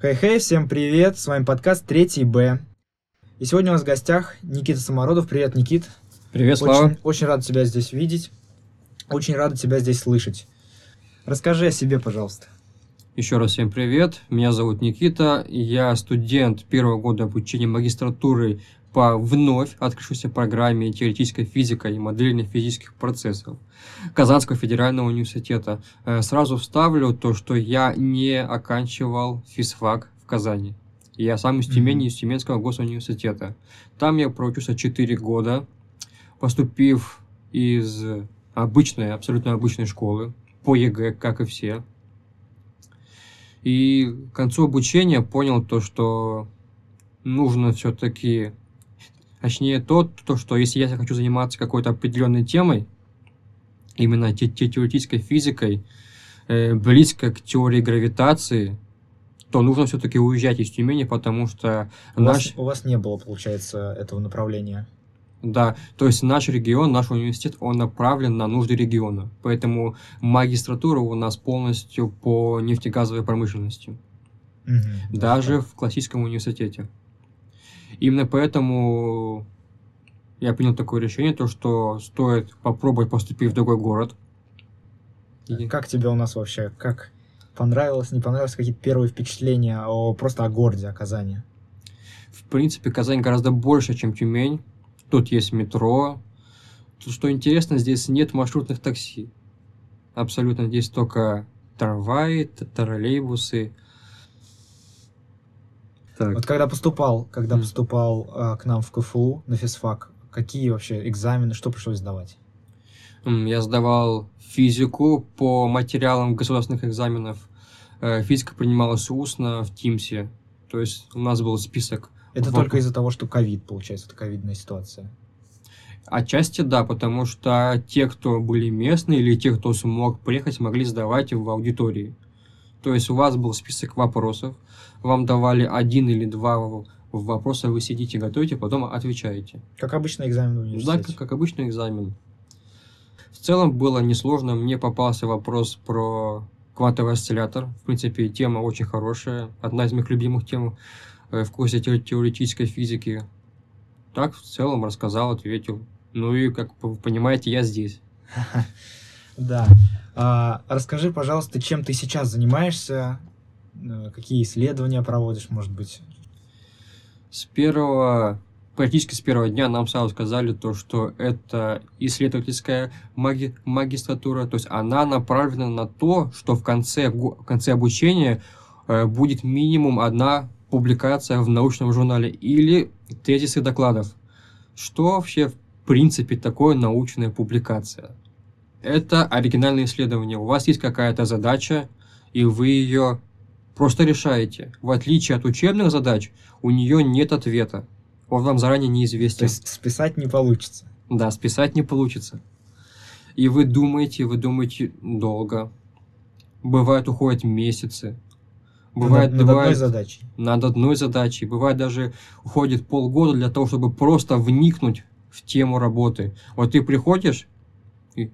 Хей-хей, всем привет, с вами подкаст 3 Б. И сегодня у нас в гостях Никита Самородов. Привет, Никит. Привет, Слава. Очень, очень рад тебя здесь видеть. Очень рад тебя здесь слышать. Расскажи о себе, пожалуйста. Еще раз всем привет. Меня зовут Никита. Я студент первого года обучения магистратуры по вновь открывшейся программе теоретической физика и модельных физических процессов Казанского федерального университета. Э, сразу вставлю то, что я не оканчивал физфак в Казани. Я сам из Тюмени, из Тюменского госуниверситета. Там я проучился 4 года, поступив из обычной, абсолютно обычной школы, по ЕГЭ, как и все. И к концу обучения понял то, что нужно все-таки Точнее, то, то, что если я хочу заниматься какой-то определенной темой, именно те, те, теоретической физикой, э, близко к теории гравитации, то нужно все-таки уезжать из Тюмени, потому что у наш... Вас, у вас не было, получается, этого направления. Да, то есть наш регион, наш университет, он направлен на нужды региона. Поэтому магистратура у нас полностью по нефтегазовой промышленности. Угу, даже да. в классическом университете. Именно поэтому я принял такое решение, то что стоит попробовать поступить в другой город. И... Как тебе у нас вообще? Как понравилось, не понравилось? Какие-то первые впечатления о, просто о городе, о Казани? В принципе, Казань гораздо больше, чем Тюмень. Тут есть метро. Тут, что интересно, здесь нет маршрутных такси. Абсолютно. Здесь только трамваи, троллейбусы, так. Вот когда поступал, когда mm. поступал а, к нам в КФУ на физфак, какие вообще экзамены, что пришлось сдавать? Я сдавал физику по материалам государственных экзаменов. Э, физика принималась устно в Тимсе. То есть у нас был список. Это в... только из-за того, что ковид, получается, это ковидная ситуация. Отчасти да, потому что те, кто были местные или те, кто смог приехать, могли сдавать в аудитории. То есть у вас был список вопросов, вам давали один или два вопроса, вы сидите, готовите, потом отвечаете. Как обычный экзамен в университете? Да, как, как обычный экзамен. В целом было несложно. Мне попался вопрос про квантовый осциллятор. В принципе, тема очень хорошая. Одна из моих любимых тем э, в курсе теоретической физики. Так, в целом, рассказал, ответил. Ну и, как вы понимаете, я здесь. Да. А, расскажи, пожалуйста, чем ты сейчас занимаешься, э, какие исследования проводишь, может быть? С первого, практически с первого дня нам сразу сказали то, что это исследовательская маги, магистратура, то есть она направлена на то, что в конце, в конце обучения э, будет минимум одна публикация в научном журнале или тезисы докладов. Что вообще в принципе такое научная публикация? Это оригинальное исследование. У вас есть какая-то задача, и вы ее просто решаете. В отличие от учебных задач, у нее нет ответа. Он вам заранее неизвестен. То есть списать не получится? Да, списать не получится. И вы думаете, вы думаете долго. Бывает, уходят месяцы. Бывает, над, над бывает, одной задачей. Над одной задачей. Бывает, даже уходит полгода для того, чтобы просто вникнуть в тему работы. Вот ты приходишь,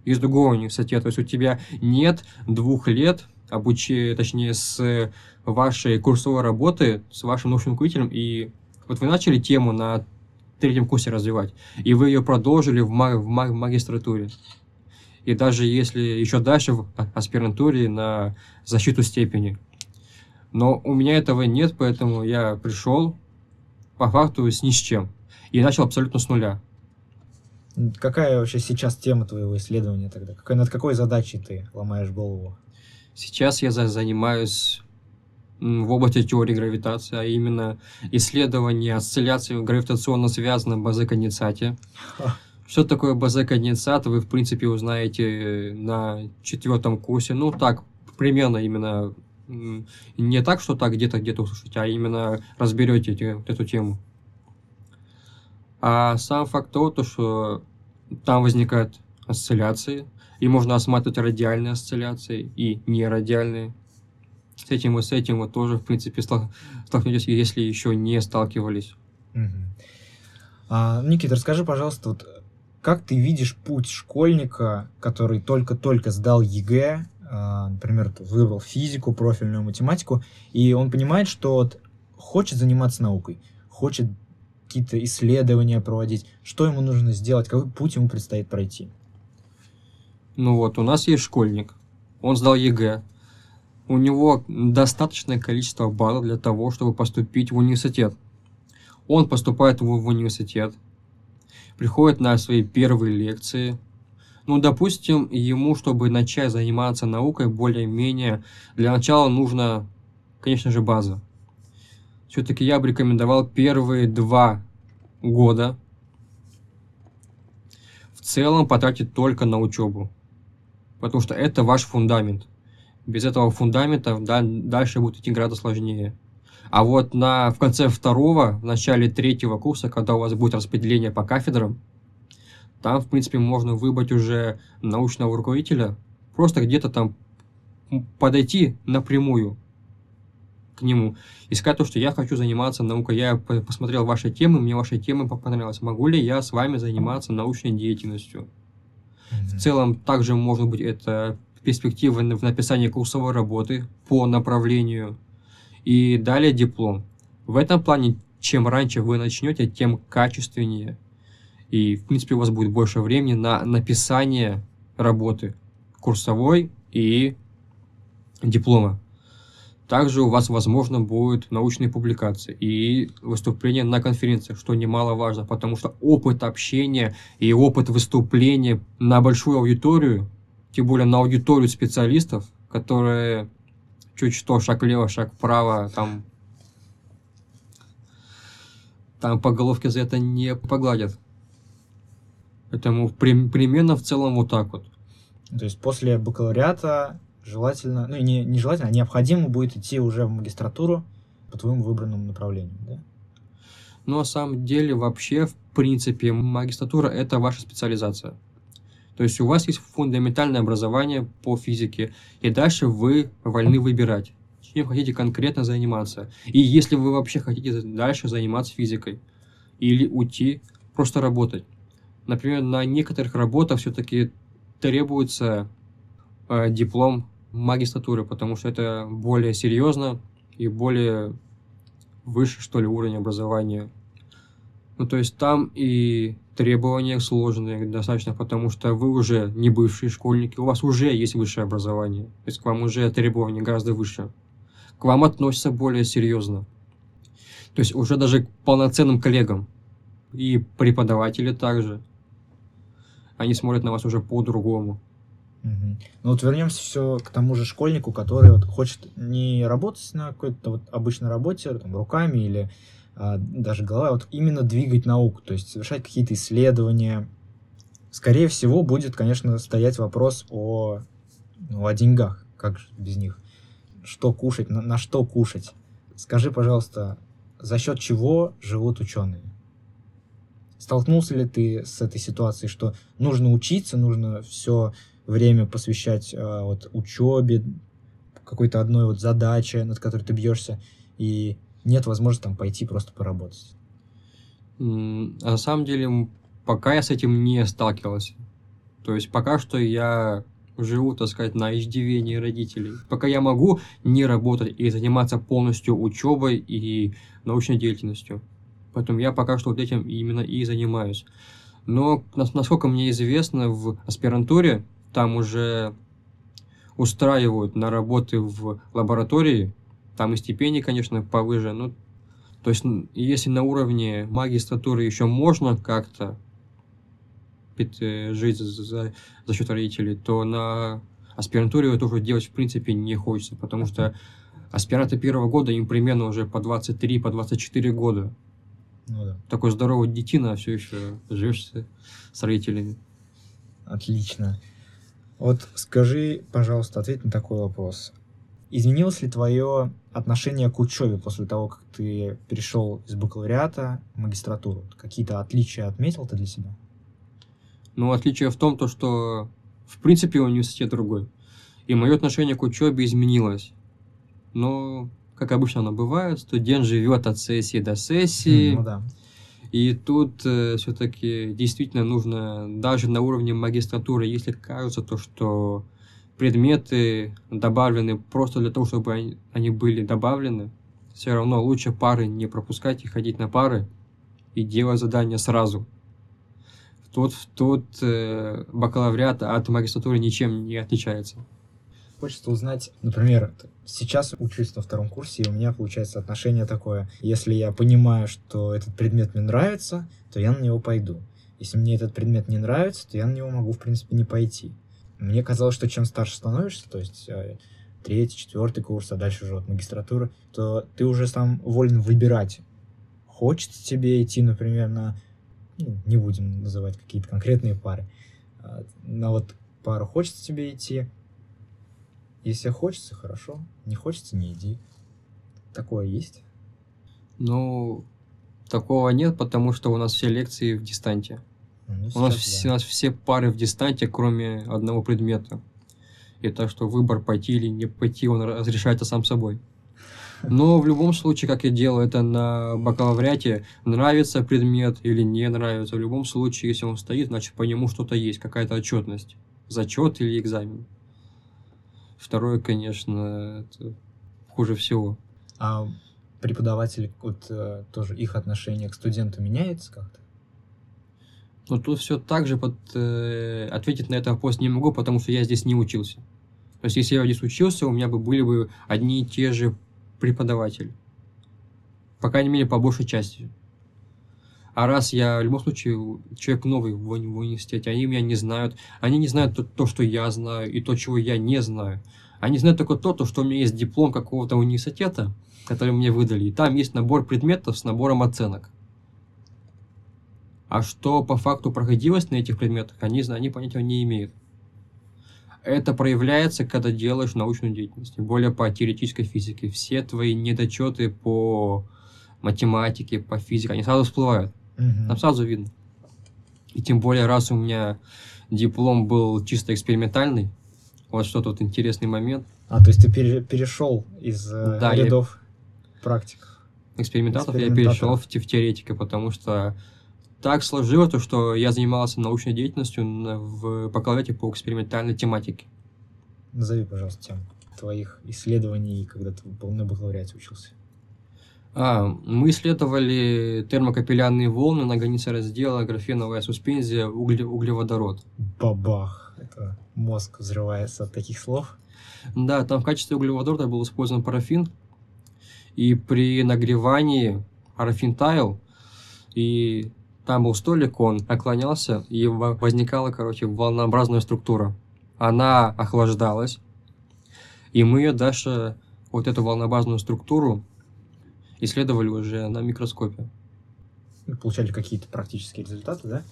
из другого университета. То есть у тебя нет двух лет обучения, точнее, с вашей курсовой работы, с вашим научным руководителем, и вот вы начали тему на третьем курсе развивать, и вы ее продолжили в, маг, в, маг, магистратуре. И даже если еще дальше в аспирантуре на защиту степени. Но у меня этого нет, поэтому я пришел по факту с ни с чем. И начал абсолютно с нуля. Какая вообще сейчас тема твоего исследования тогда? Какой, над какой задачей ты ломаешь голову? Сейчас я за, занимаюсь в области теории гравитации, а именно исследование осцилляции гравитационно связанном базе-конденсате. Что такое базе-конденсат, вы, в принципе, узнаете на четвертом курсе. Ну, так, примерно именно не так, что так где-то где-то услышите, а именно разберете эту тему. А сам факт того, то, что там возникают осцилляции, и можно осматривать радиальные осцилляции и нерадиальные. С этим и с этим вы тоже, в принципе, столкнетесь, если еще не сталкивались. Угу. А, Никита, расскажи, пожалуйста, вот как ты видишь путь школьника, который только-только сдал ЕГЭ, а, например, выбрал физику, профильную математику, и он понимает, что вот хочет заниматься наукой, хочет какие-то исследования проводить, что ему нужно сделать, какой путь ему предстоит пройти. Ну вот, у нас есть школьник, он сдал ЕГЭ, у него достаточное количество баллов для того, чтобы поступить в университет. Он поступает в, в университет, приходит на свои первые лекции. Ну, допустим, ему, чтобы начать заниматься наукой более-менее, для начала нужно, конечно же, база. Все-таки я бы рекомендовал первые два года в целом потратить только на учебу. Потому что это ваш фундамент. Без этого фундамента да, дальше будет идти гораздо сложнее. А вот на, в конце второго, в начале третьего курса, когда у вас будет распределение по кафедрам, там, в принципе, можно выбрать уже научного руководителя, просто где-то там подойти напрямую к нему и сказать то, что я хочу заниматься наукой, я посмотрел ваши темы, мне ваши темы понравились, могу ли я с вами заниматься научной деятельностью. В целом, также может быть это перспектива в написании курсовой работы по направлению и далее диплом. В этом плане, чем раньше вы начнете, тем качественнее. И, в принципе, у вас будет больше времени на написание работы курсовой и диплома. Также у вас, возможно, будут научные публикации и выступления на конференциях, что немаловажно, потому что опыт общения и опыт выступления на большую аудиторию, тем более на аудиторию специалистов, которые чуть что, шаг влево, шаг вправо, там, там по головке за это не погладят. Поэтому примерно в целом вот так вот. То есть после бакалавриата желательно, ну не, не желательно, а необходимо будет идти уже в магистратуру по твоему выбранному направлению, да? Ну, на самом деле, вообще, в принципе, магистратура – это ваша специализация. То есть у вас есть фундаментальное образование по физике, и дальше вы вольны выбирать, чем хотите конкретно заниматься. И если вы вообще хотите дальше заниматься физикой, или уйти просто работать. Например, на некоторых работах все-таки требуется э, диплом магистратуры, потому что это более серьезно и более выше, что ли, уровень образования. Ну, то есть там и требования сложные достаточно, потому что вы уже не бывшие школьники, у вас уже есть высшее образование, то есть к вам уже требования гораздо выше. К вам относятся более серьезно. То есть уже даже к полноценным коллегам. И преподаватели также. Они смотрят на вас уже по-другому. Ну вот вернемся все к тому же школьнику, который вот хочет не работать на какой-то вот обычной работе, там, руками или а, даже головой, а вот именно двигать науку, то есть совершать какие-то исследования. Скорее всего, будет, конечно, стоять вопрос о, ну, о деньгах, как же без них. Что кушать, на, на что кушать. Скажи, пожалуйста, за счет чего живут ученые? Столкнулся ли ты с этой ситуацией, что нужно учиться, нужно все время посвящать э, вот учебе, какой-то одной вот задаче, над которой ты бьешься, и нет возможности там пойти просто поработать. А на самом деле, пока я с этим не сталкивался. То есть пока что я живу, так сказать, на иждивении родителей. Пока я могу не работать и заниматься полностью учебой и научной деятельностью. Поэтому я пока что вот этим именно и занимаюсь. Но, насколько мне известно, в аспирантуре там уже устраивают на работы в лаборатории, там и стипендии, конечно, повыше, ну, то есть, если на уровне магистратуры еще можно как-то э, жить за, за счет родителей, то на аспирантуре это уже делать в принципе не хочется, потому что аспиранты первого года им примерно уже по 23, по 24 года. Ну, да. Такой здоровый детина, все еще живешь с родителями. Отлично. Вот скажи, пожалуйста, ответь на такой вопрос. Изменилось ли твое отношение к учебе после того, как ты перешел из бакалавриата в магистратуру? Какие-то отличия отметил ты для себя? Ну, отличие в том, то, что в принципе университет другой. И мое отношение к учебе изменилось. Но, как обычно оно бывает, студент живет от сессии до сессии. Ну да. И тут э, все-таки действительно нужно, даже на уровне магистратуры, если кажется то, что предметы добавлены просто для того, чтобы они, они были добавлены, все равно лучше пары не пропускать и ходить на пары и делать задания сразу. Тут, тут э, бакалавриат от магистратуры ничем не отличается. Хочется узнать, например, сейчас учусь на втором курсе, и у меня получается отношение такое. Если я понимаю, что этот предмет мне нравится, то я на него пойду. Если мне этот предмет не нравится, то я на него могу, в принципе, не пойти. Мне казалось, что чем старше становишься, то есть э, третий, четвертый курс, а дальше уже вот магистратура, то ты уже сам волен выбирать, хочется тебе идти, например, на, ну, не будем называть какие-то конкретные пары, на вот пару хочется тебе идти, если хочется, хорошо, не хочется, не иди. Такое есть? Ну, такого нет, потому что у нас все лекции в дистанте. Ну, У нас, все, у да. нас все пары в дистанте, кроме одного предмета. И так что выбор пойти или не пойти, он разрешается сам собой. Но в любом случае, как я делаю это на бакалавриате, нравится предмет или не нравится, в любом случае, если он стоит, значит по нему что-то есть, какая-то отчетность. Зачет или экзамен. Второе, конечно, это хуже всего. А преподаватели, вот э, тоже их отношение к студенту меняется как-то? Но тут все так же под, э, ответить на этот вопрос не могу, потому что я здесь не учился. То есть, если я здесь учился, у меня бы были бы одни и те же преподаватели. По крайней мере, по большей части. А раз я, в любом случае, человек новый в, в университете, они меня не знают, они не знают то, то, что я знаю, и то, чего я не знаю. Они знают только то, то, что у меня есть диплом какого-то университета, который мне выдали, и там есть набор предметов с набором оценок. А что по факту проходилось на этих предметах, они, они понятия не имеют. Это проявляется, когда делаешь научную деятельность, более по теоретической физике. Все твои недочеты по математике, по физике, они сразу всплывают. Мгм. Там сразу видно. И тем более, раз у меня диплом был чисто экспериментальный, вот что тут интересный момент. А, то есть ты пере- перешел из э, Да, я- рядов практиков. экспериментаторов я Экспериментатора. перешел в, в теоретика, потому что так сложилось, то, что я занимался научной деятельностью в бакалавриате по экспериментальной тематике. Назови, пожалуйста, тему твоих исследований, когда ты был на бакалавриате учился. А, мы исследовали термокапиллярные волны на границе раздела, графеновая суспензия, угле- углеводород. Бабах. Это мозг взрывается от таких слов. Да, там в качестве углеводорода был использован парафин, и при нагревании парафин таял, и там был столик, он наклонялся, и во- возникала, короче, волнообразная структура. Она охлаждалась, и мы ее дальше, вот эту волнообразную структуру, исследовали уже на микроскопе. Получали какие-то практические результаты, да?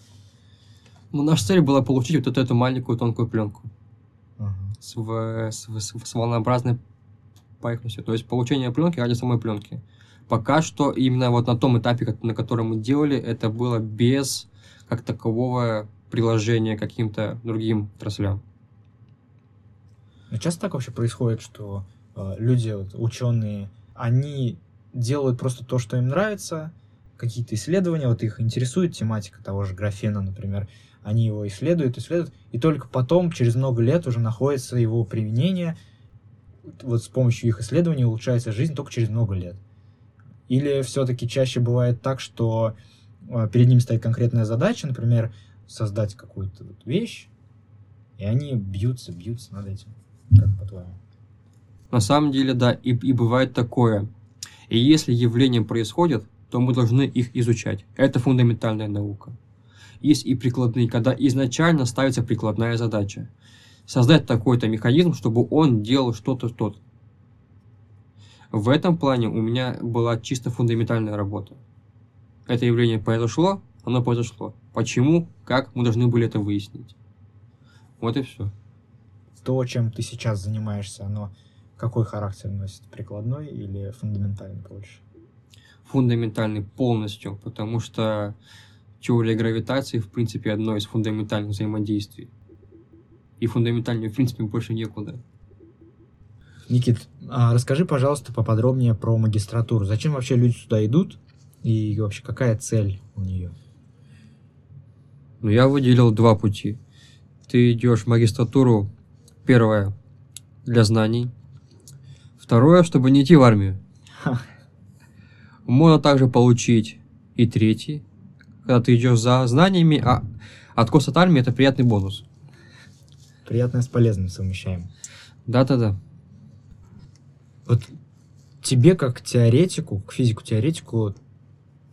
Ну, наша цель была получить вот эту маленькую тонкую пленку. Ага. с, в- с, с- с волнообразной поверхностью. То есть получение пленки ради самой пленки. Пока что именно вот на том этапе, на котором мы делали, это было без как такового приложения к каким-то другим отраслям. Но часто так вообще происходит, что э, люди, вот, ученые, они делают просто то, что им нравится, какие-то исследования, вот их интересует тематика того же графена, например, они его исследуют, исследуют, и только потом, через много лет, уже находится его применение, вот с помощью их исследований улучшается жизнь только через много лет. Или все-таки чаще бывает так, что э, перед ними стоит конкретная задача, например, создать какую-то вот вещь, и они бьются, бьются над этим. Как по-твоему? На самом деле, да, и, и бывает такое. И если явления происходят, то мы должны их изучать. Это фундаментальная наука. Есть и прикладные, когда изначально ставится прикладная задача. Создать такой-то механизм, чтобы он делал что-то, что-то. В этом плане у меня была чисто фундаментальная работа. Это явление произошло, оно произошло. Почему, как, мы должны были это выяснить. Вот и все. То, чем ты сейчас занимаешься, оно какой характер носит? Прикладной или фундаментальный больше? фундаментальный полностью, потому что теория гравитации, в принципе, одно из фундаментальных взаимодействий. И фундаментальнее, в принципе, больше некуда. Никит, а расскажи, пожалуйста, поподробнее про магистратуру. Зачем вообще люди сюда идут? И вообще, какая цель у нее? Но я выделил два пути. Ты идешь в магистратуру Первое для знаний. Второе, чтобы не идти в армию. Можно также получить и третий, когда ты идешь за знаниями, а откос от армии это приятный бонус. Приятное с полезным совмещаем. Да-да-да. Вот тебе, как теоретику, к физику-теоретику,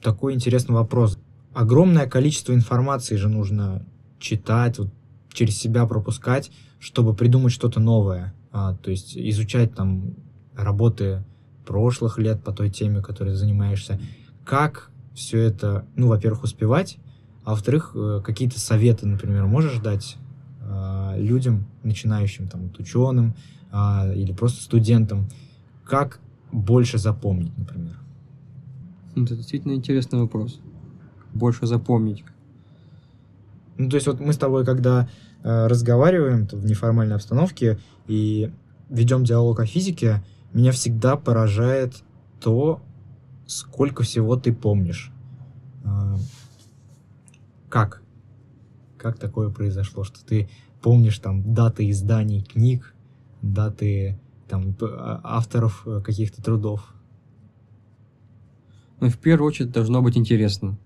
такой интересный вопрос. Огромное количество информации же нужно читать, вот, через себя пропускать, чтобы придумать что-то новое. А, то есть изучать там работы прошлых лет по той теме, которой занимаешься. Как все это, ну, во-первых, успевать, а во-вторых, э, какие-то советы, например, можешь дать а, людям, начинающим, там, вот ученым а, или просто студентам, как больше запомнить, например? Это действительно интересный вопрос. Больше запомнить. Ну, то есть вот мы с тобой, когда э, разговариваем в неформальной обстановке и ведем диалог о физике, меня всегда поражает то, сколько всего ты помнишь. Э, как? Как такое произошло, что ты помнишь там даты изданий книг, даты там а- авторов э, каких-то трудов? Но в первую очередь должно быть интересно.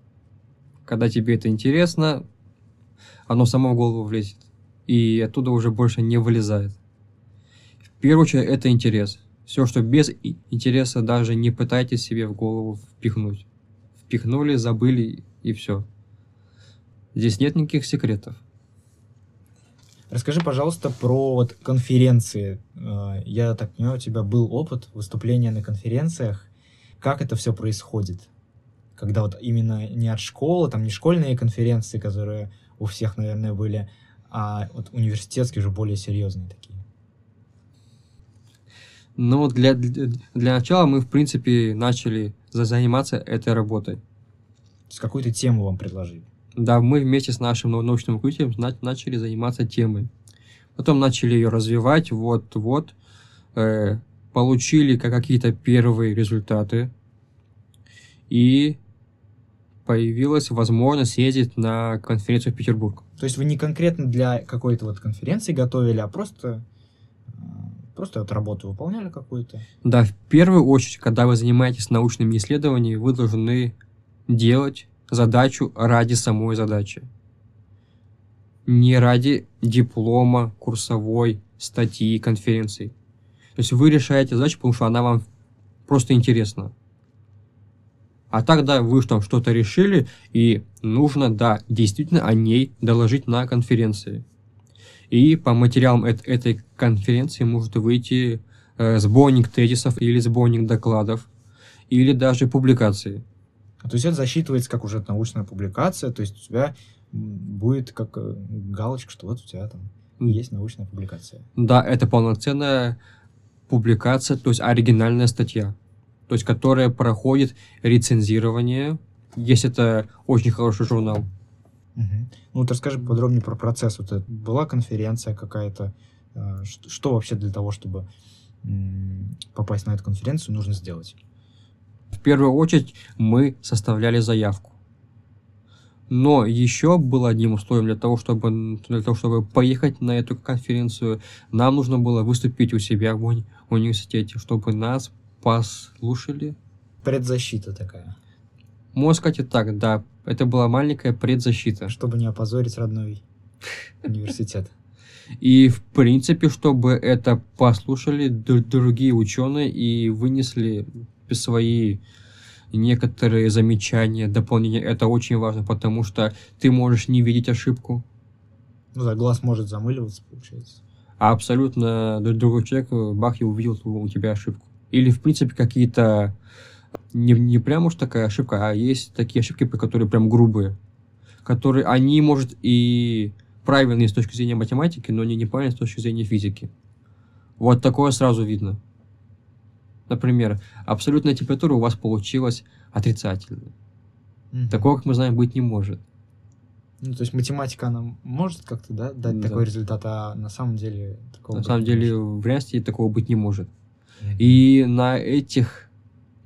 Когда тебе это интересно, оно само в голову влезет. И оттуда уже больше не вылезает. В первую очередь это интерес. Все, что без интереса, даже не пытайтесь себе в голову впихнуть. Впихнули, забыли и все. Здесь нет никаких секретов. Расскажи, пожалуйста, про вот конференции. Э, Я так понимаю, у тебя был опыт выступления на конференциях. Как это все происходит? Когда вот именно не от школы, там не школьные конференции, которые у всех, наверное, были, а вот университетские уже более серьезные такие. Но для, для, для начала мы, в принципе, начали за- заниматься этой работой. То есть какую-то тему вам предложили. Да, мы вместе с нашим нау- научным руководителем на- начали заниматься темой. Потом начали ее развивать, вот-вот. э, получили ка- какие-то первые результаты. И появилась возможность съездить на конференцию в Петербург. То есть вы не конкретно для какой-то вот конференции готовили, а просто, просто вот работу выполняли какую-то. Да, в первую очередь, когда вы занимаетесь научными исследованиями, вы должны делать задачу ради самой задачи. Не ради диплома, курсовой, статьи, конференции. То есть вы решаете задачу, потому что она вам просто интересна. А так, да, вы там что-то решили, и нужно, да, действительно о ней доложить на конференции. И по материалам эт- этой конференции может выйти э, сборник тезисов или сборник докладов, или даже публикации. То есть это засчитывается как уже научная публикация, то есть у тебя будет как э, галочка, что вот у тебя там есть научная публикация. Да, это полноценная публикация, то есть оригинальная статья, то есть которая проходит рецензирование, если это очень хороший журнал. Мгм. Ну вот расскажи подробнее про процесс. Вот это была конференция какая-то. э, ш- Что вообще для того, чтобы попасть на эту конференцию, нужно сделать? В первую очередь мы составляли заявку. Но еще было одним условием для того, чтобы, для того, чтобы поехать на эту конференцию, нам нужно было выступить у себя в уни- университете, чтобы нас послушали. Предзащита такая, Можно сказать и так, да, это была маленькая предзащита. чтобы не опозорить родной университет. И, в принципе, чтобы это послушали другие ученые и вынесли свои некоторые замечания, дополнения. Это очень важно, потому что ты можешь не видеть ошибку, Ну да, глаз может замыливаться, получается. а абсолютно другой человек, бах, и увидел у тебя ошибку. Или, в принципе, какие-то не, не прям уж такая ошибка, а есть такие ошибки, которые прям грубые, которые они, может, и правильные с точки зрения математики, но не неправильные с точки зрения физики. Вот такое сразу видно. Например, абсолютная температура у вас получилась отрицательная. Мгм. Такого, как мы знаем, быть не может. Ну, то есть математика, она может как-то, да, дать Да. такой результат, а на самом деле такого На самом деле, в реальности такого быть не может. И на этих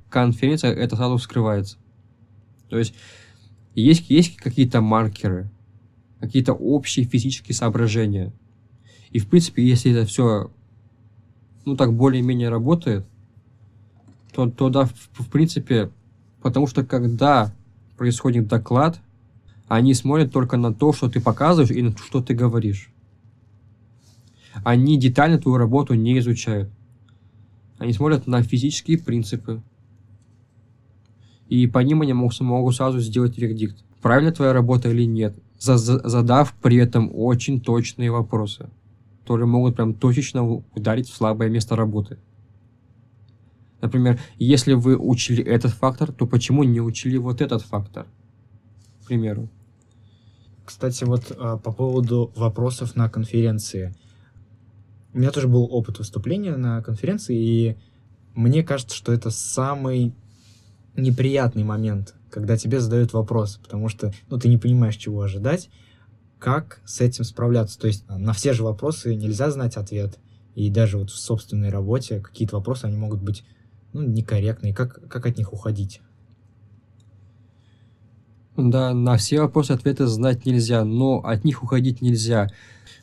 конференциях это сразу вскрывается. То есть есть, есть какие-то маркеры, какие-то общие физические соображения. И, в принципе, если это все, ну, так более-менее работает, то, то да, в, в принципе, потому что когда происходит доклад, они смотрят только на то, что ты показываешь и на то, что ты говоришь. Они детально твою работу не изучают. Они смотрят на физические принципы. И по ним они могут, могут сразу сделать вердикт. Правильно твоя работа или нет. За, за, задав при этом очень точные вопросы, которые могут прям точечно ударить в слабое место работы. Например, если вы учили этот фактор, то почему не учили вот этот фактор? К примеру. Кстати, вот а, по поводу вопросов на конференции. У меня тоже был опыт выступления на конференции, и мне кажется, что это самый неприятный момент, когда тебе задают вопрос, потому что ну, ты не понимаешь, чего ожидать, как с этим справляться. То есть на все же вопросы нельзя знать ответ, и даже вот в собственной работе какие-то вопросы, они могут быть ну, некорректные. Как, как от них уходить? Да, на все вопросы ответы знать нельзя, но от них уходить нельзя.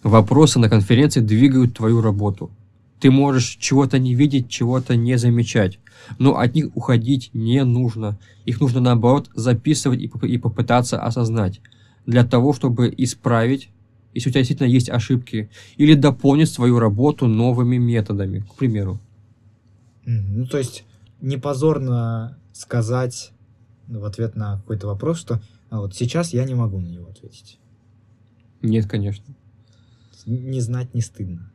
Вопросы на конференции двигают твою работу. Ты можешь чего-то не видеть, чего-то не замечать, но от них уходить не нужно. Их нужно наоборот записывать и, и попытаться осознать, для того, чтобы исправить, если у тебя действительно есть ошибки, или дополнить свою работу новыми методами, к примеру. Ну, то есть не позорно сказать в ответ на какой-то вопрос, что а вот сейчас я не могу на него ответить. Нет, конечно не знать не стыдно.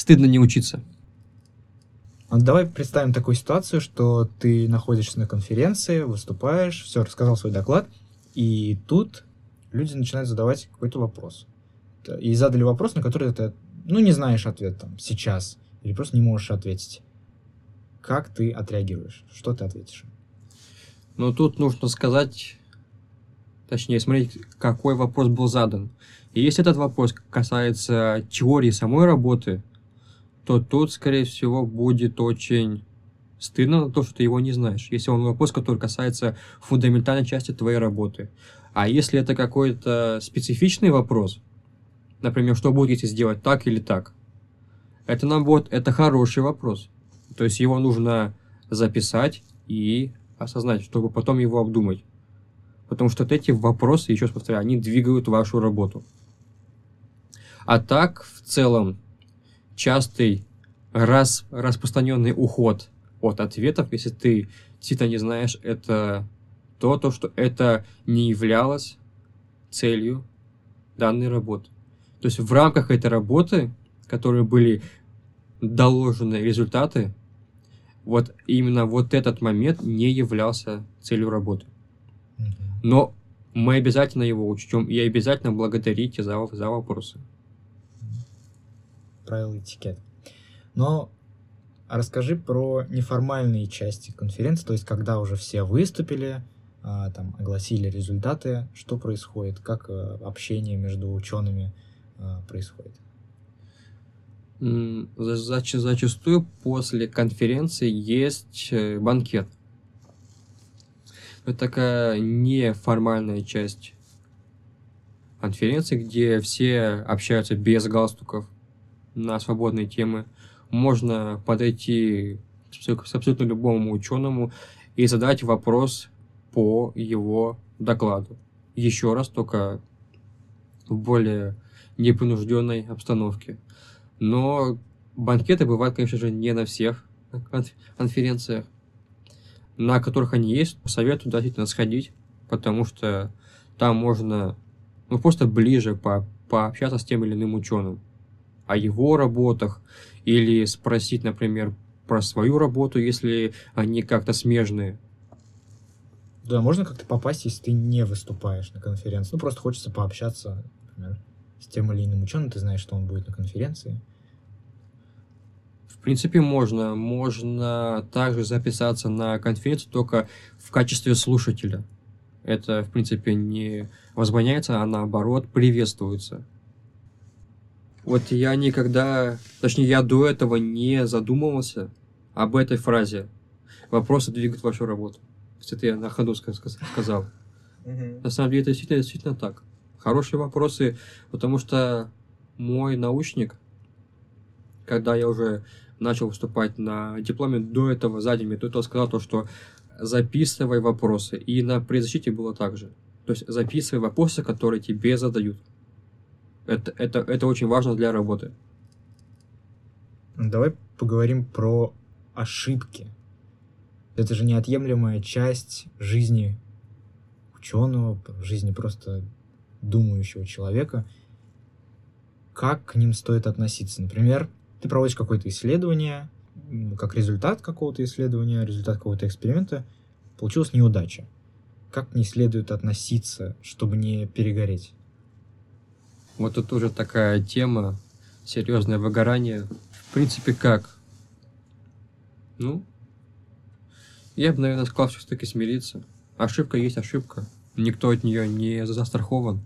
Стыдно не учиться. А давай представим такую ситуацию, что ты находишься на конференции, выступаешь, все, рассказал свой доклад, и тут люди начинают задавать какой-то вопрос. И задали вопрос, на который ты, ну, не знаешь ответ там сейчас, или просто не можешь ответить. Как ты отреагируешь? Что ты ответишь? Ну, тут нужно сказать, точнее, смотреть, какой вопрос был задан. И если этот вопрос касается теории самой работы, то тут, скорее всего, будет очень стыдно на то, что ты его не знаешь. Если он вопрос, который касается фундаментальной части твоей работы. А если это какой-то специфичный вопрос, например, что будет, если сделать так или так, это наоборот, это хороший вопрос. То есть его нужно записать и осознать, чтобы потом его обдумать. Потому что вот эти вопросы, еще раз повторяю, они двигают вашу работу. А так, в целом, частый раз, распространенный уход от ответов, если ты действительно не знаешь, это то, то, что это не являлось целью данной работы. То есть в рамках этой работы, которые были доложены результаты, вот именно вот этот момент не являлся целью работы. Но мы обязательно его учтем и обязательно благодарите за, за вопросы правила этикета. Но расскажи про неформальные части конференции, то есть когда уже все выступили, а, там огласили результаты, что происходит, как а, общение между учеными а, происходит. Зачастую после конференции есть э, банкет. Это такая неформальная часть конференции, где все общаются без галстуков, на свободные темы. Можно подойти с абсолютно любому ученому и задать вопрос по его докладу. Еще раз, только в более непринужденной обстановке. Но банкеты бывают, конечно же, не на всех конференциях, на которых они есть. Советую действительно сходить, потому что там можно ну, просто ближе по пообщаться с тем или иным ученым о его работах, или спросить, например, про свою работу, если они как-то смежные. Да, можно как-то попасть, если ты не выступаешь на конференции. Ну, просто хочется пообщаться, например, с тем или иным ученым, ты знаешь, что он будет на конференции. В принципе, можно. Можно также записаться на конференцию только в качестве слушателя. Это, в принципе, не возбраняется, а наоборот приветствуется. Вот я никогда, точнее, я до этого не задумывался об этой фразе. Вопросы двигают вашу работу. Это я на ходу сказал. На самом деле это действительно, действительно так. Хорошие вопросы, потому что мой научник, когда я уже начал выступать на дипломе, до этого, за день, то сказал то, что записывай вопросы. И на предзащите было так же. То есть записывай вопросы, которые тебе задают. Это, это, это очень важно для работы. Давай поговорим про ошибки. Это же неотъемлемая часть жизни ученого, жизни просто думающего человека. Как к ним стоит относиться? Например, ты проводишь какое-то исследование, как результат какого-то исследования, результат какого-то эксперимента, получилась неудача. Как к ней следует относиться, чтобы не перегореть? Вот тут уже такая тема, серьезное выгорание. В принципе, как? Ну, я бы, наверное, сказал все-таки смириться. Ошибка есть ошибка. Никто от нее не застрахован.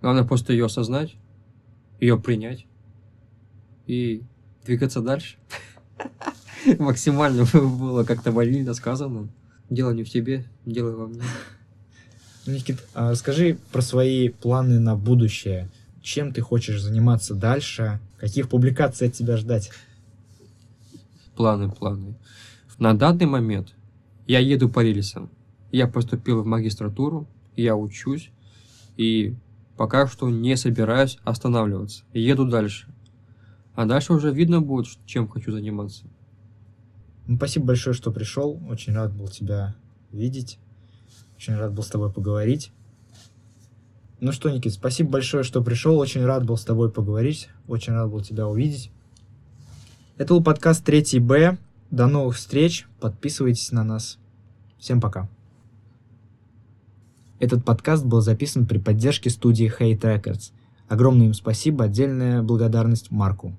Главное просто ее осознать, ее принять и двигаться дальше. Максимально было как-то ванильно сказано. Дело не в тебе, дело во мне. Никит, а скажи про свои планы на будущее. Чем ты хочешь заниматься дальше? Каких публикаций от тебя ждать? Планы, планы. На данный момент я еду по рельсам. Я поступил в магистратуру, я учусь, и пока что не собираюсь останавливаться. Еду дальше. А дальше уже видно будет, чем хочу заниматься. Ну, спасибо большое, что пришел. Очень рад был тебя видеть. Очень рад был с тобой поговорить. Ну что, Никит, спасибо большое, что пришел. Очень рад был с тобой поговорить. Очень рад был тебя увидеть. Это был подкаст 3 Б. До новых встреч. Подписывайтесь на нас. Всем пока. Этот подкаст был записан при поддержке студии Hate Records. Огромное им спасибо, отдельная благодарность Марку.